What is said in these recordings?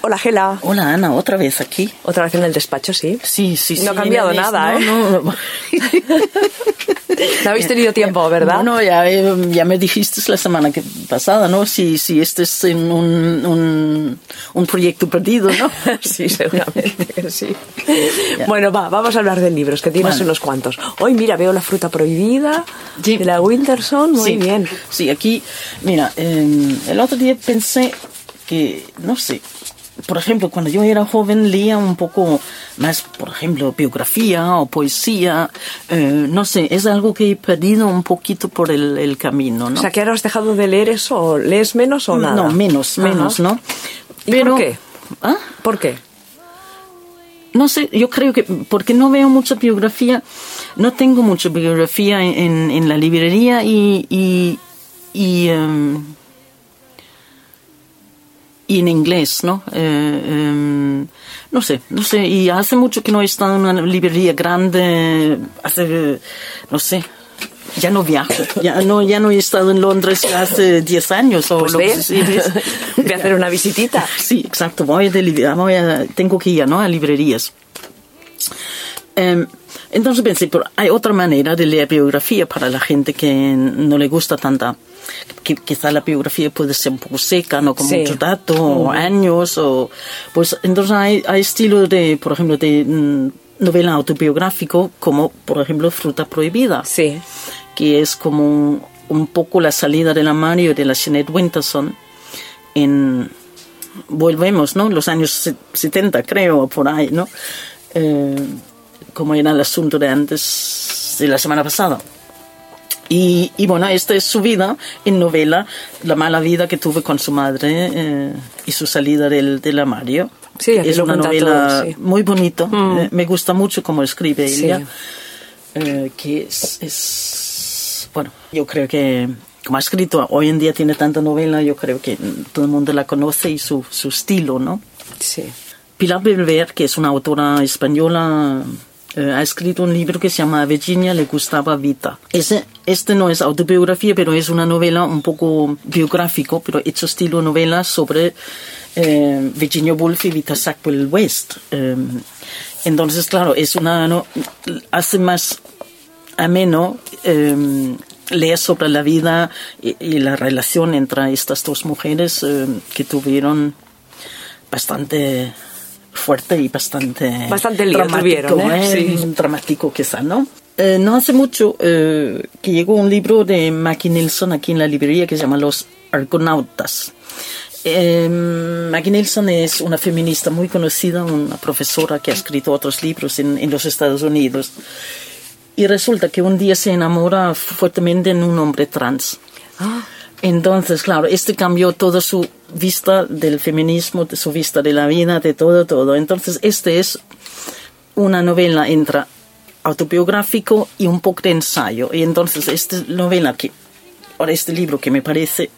Hola, Gela. Hola, Ana, otra vez aquí. Otra vez en el despacho, sí. Sí, sí, sí. No ha cambiado nada, no, ¿eh? No, no. No habéis tenido tiempo, ¿verdad? No, no, ya, eh, ya me dijiste la semana que pasada, ¿no? Si, si este es en un, un, un proyecto perdido, ¿no? Sí, seguramente que sí. Bueno, va, vamos a hablar de libros, que tienes unos cuantos. Hoy, mira, veo La fruta prohibida Sí. de la Winterson. Muy sí, bien. Sí, aquí, mira, eh, el otro día pensé que, no sé, por ejemplo, cuando yo era joven leía un poco más, por ejemplo, biografía o poesía, eh, no sé, es algo que he perdido un poquito por el, el camino, ¿no? O sea, que ahora has dejado de leer eso, o lees menos o nada. No, menos, Ajá. menos, ¿no? ¿Y por qué? ¿Ah? ¿Por qué? No sé, yo creo que porque no veo mucha biografía, no tengo mucha biografía en, en- en la librería y, y, y, em, y en inglés, ¿no? Eh, em, no sé, no sé, y hace mucho que no he estado en una librería grande, hace, no sé, ya no viajo, ya no, ya no he estado en Londres hace 10 años o Pues lo que se dice. voy a hacer una visitita. Sí, exacto. Voy de voy a- tengo que ir ¿no? a librerías. Em, entonces pensé, pero hay otra manera de leer biografía para la gente que no le gusta tanta. Que quizá la biografía puede ser un poco seca, no con Sí. mucho dato, o años, o pues entonces hay, hay estilos de, por ejemplo, de mm, novela autobiográfico, como por ejemplo Fruta Prohibida Sí. que es como un poco la salida del armario de la Jeanette Winterson en volvemos no los años se- 70 creo por ahí no Eh, como era el asunto de antes de la semana pasada y, y bueno, esta es su vida en novela, la mala vida que tuve con su madre eh, y su salida del, del armario. Sí, es una novela todo, sí. muy bonito. Eh, me gusta mucho cómo escribe Sí. ella. Eh, que es, es- bueno, yo creo que como ha escrito, hoy en día tiene tanta novela, yo creo que todo el mundo la conoce y su, su estilo, ¿no? Sí. Pilar Belver, que es una autora española, eh, ha escrito un libro que se llama Virginia le gustaba Vita. Ese, este no es autobiografía, pero es una novela un poco biográfico, pero hecho estilo novela sobre eh, Virginia Woolf y Vita Sackville West. Eh, entonces, claro, es una no, hace más ameno eh, leer sobre la vida y, y la relación entre estas dos mujeres eh, que tuvieron bastante fuerte y bastante Bastante lío dramático, tuvieron, ¿eh? ¿eh? Sí. dramático quizá, ¿no? Eh, no hace mucho eh, que llegó un libro de Mackie Nilsson aquí en la librería que se llama Los Argonautas. Eh, Maggie Nilsson es una feminista muy conocida, una profesora que ha escrito otros libros en, en los Estados Unidos. Y resulta que un día se enamora fuertemente en un hombre trans. Ah, Entonces, claro, este cambió toda su vista del feminismo, de su vista de la vida, de todo, todo. Entonces, este es una novela entre autobiográfico y un poco de ensayo. Y entonces, esta novela que, ahora este libro que me parece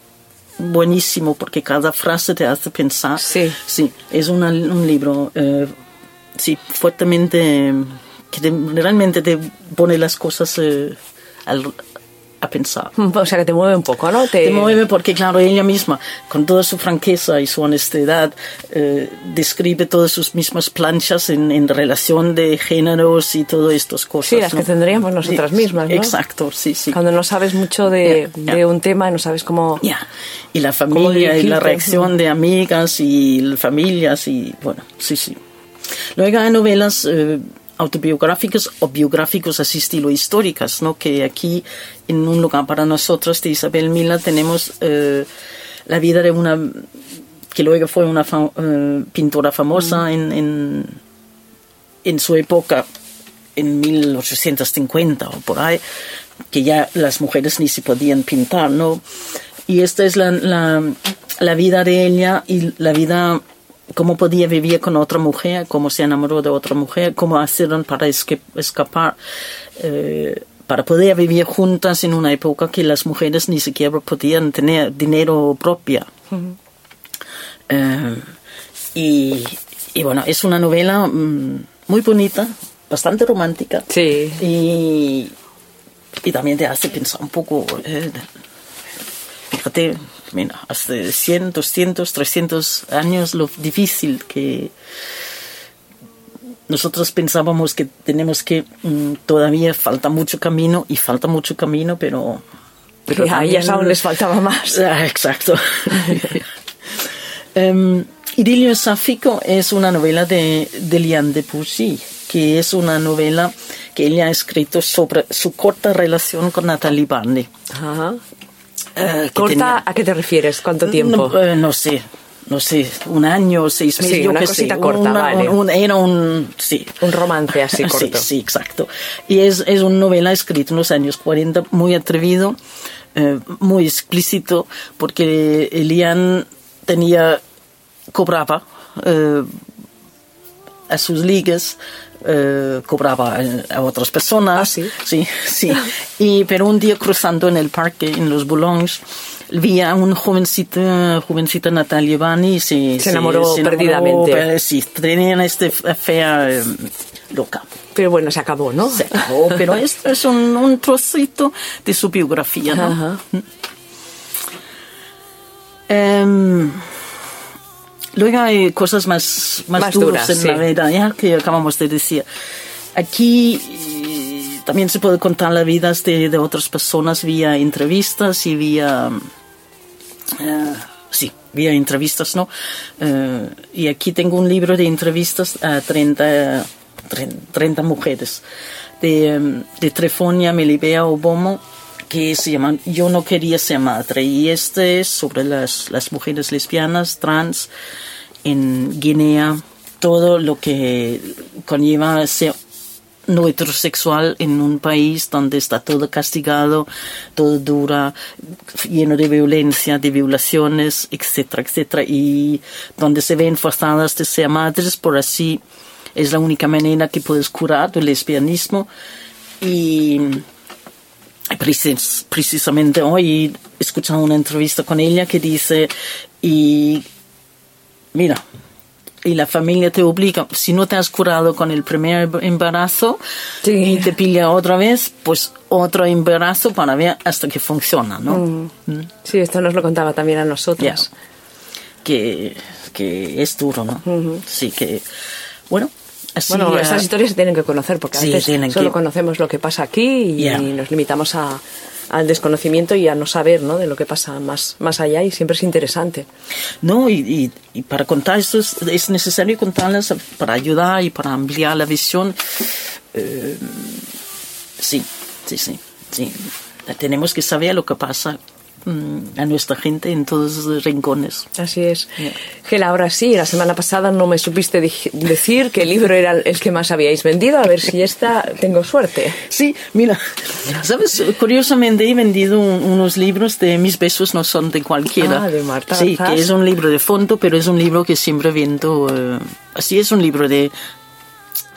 buenísimo porque cada frase te hace pensar. Sí. Sí, es una- un libro, eh, sí, fuertemente, que te- realmente te pone las cosas eh, al- a pensar. O sea, que te mueve un poco, ¿no? Te mueve porque, claro, ella misma, con toda su franqueza y su honestidad, eh, describe todas sus mismas planchas en, en relación de géneros y todas estas cosas. Sí, las ¿no? que tendríamos nosotras mismas, ¿no? Exacto, sí, sí. Cuando no sabes mucho de, Ya, ya. de un tema y no sabes cómo... Ya. Y la familia y la reacción de amigas y familias y bueno, sí, sí. Luego hay novelas eh, autobiográficas o biográficos así estilo históricas, ¿no? Que aquí en un lugar para nosotros de Isabel Mila tenemos eh, la vida de una que luego fue una fa- eh, pintora famosa en, en, en su época, en 1850 o por ahí, que ya las mujeres ni se podían pintar, ¿no? Y esta es la, la, la vida de ella y la vida, cómo podía vivir con otra mujer, cómo se enamoró de otra mujer, cómo hicieron para escapar, eh, para poder vivir juntas en una época que las mujeres ni siquiera podían tener dinero propio. Eh, y, y bueno, es una novela mm, muy bonita, bastante romántica. Sí. Y, y también te hace pensar un poco, eh, fíjate, mira, hace 100, 200, 300 años lo difícil que nosotros pensábamos que tenemos que mm, todavía falta mucho camino y falta mucho camino, pero pero a ellas aún les faltaba más. Ah, exacto. um, Idilio Sáfico es una novela de, de Liane de Pougy, que es una novela que ella ha escrito sobre su corta relación con Natalie Barney. Ajá. Uh, ¿Corta a qué te refieres? ¿Cuánto tiempo? No, uh, no sé, no sé, un año, seis meses. Sí, una cosita sé, corta, una, vale. Un, era un, sí. Un romance así corto. Sí, sí, exacto. Y es, es una novela escrita en los años 40, muy atrevido, eh, muy explícito, porque Elian tenía, cobraba eh, a sus ligas eh, cobraba a otras personas. ¿Ah, sí? Sí, sí. Y, pero un día cruzando en el parque, en los Boulogne, vi a un jovencita, jovencita Natalia Bani y se, se enamoró se, perdidamente. Enamoró, sí, tenían este fea eh, loca. Pero bueno, se acabó, ¿no? Se acabó, pero esto es un, un trocito de su biografía, ¿no? Ajá. Um, Luego hay cosas más, más, Más duras, duras, en sí. la vida, ¿ya? que acabamos de decir. Aquí eh, también se puede contar las vidas de, de otras personas vía entrevistas y vía... eh, sí, vía entrevistas, ¿no? Eh, y aquí tengo un libro de entrevistas a 30, 30 mujeres. De, em, de Trefonia, Melibea Obomo, que se llaman Yo no quería ser madre. Y este es sobre las, las mujeres lesbianas, trans, en Guinea, todo lo que conlleva ser no heterosexual en un país donde está todo castigado, todo dura, lleno de violencia, de violaciones, etcétera, etcétera, y donde se ven forzadas de ser madres, por así es la única manera que puedes curar el lesbianismo. Y precis- precisamente hoy he escuchado una entrevista con ella que dice, y mira, y la familia te obliga, si no te has curado con el primer embarazo Sí. y te pilla otra vez, pues otro embarazo para ver hasta que funciona, ¿no? Mm. Sí, esto nos lo contaba también a nosotros. Ya. Que, que es duro, ¿no? Sí, que, bueno. Bueno, estas historias se tienen que conocer porque a Sí, veces solo que- conocemos lo que pasa aquí y Ya. nos limitamos a, al desconocimiento y a no saber ¿no? de lo que pasa más, más allá y siempre es interesante. No, y, y- y para contar esto es, es necesario contarlas para ayudar y para ampliar la visión. Eh, sí, sí, sí, sí. Tenemos que saber lo que pasa a nuestra gente en todos los rincones. Así es. Ya. Gela, ahora sí, la semana pasada no me supiste decir que el libro era el que más habíais vendido, a ver si esta tengo suerte. Sí, mira, ¿sabes? Curiosamente he vendido un- unos libros de Mis besos no son de cualquiera. Ah, de Marta Sí, que es un libro de fondo, pero es un libro que siempre vendo. eh, así es un libro de,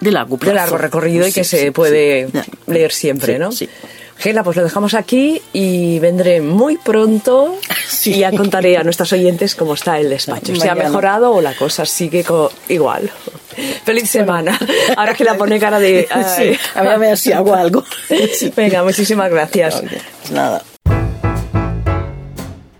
de largo plazo. De largo recorrido y que Sí, se puede leer siempre, ¿no? sí. Gela, pues lo dejamos aquí y vendré muy pronto Sí. y ya contaré a nuestros oyentes cómo está el despacho. Si ha mejorado o la cosa sigue igual. Feliz semana. Ahora que la pone cara de... Sí, a ver, si hago algo. Sí. Venga, muchísimas gracias. Pues nada.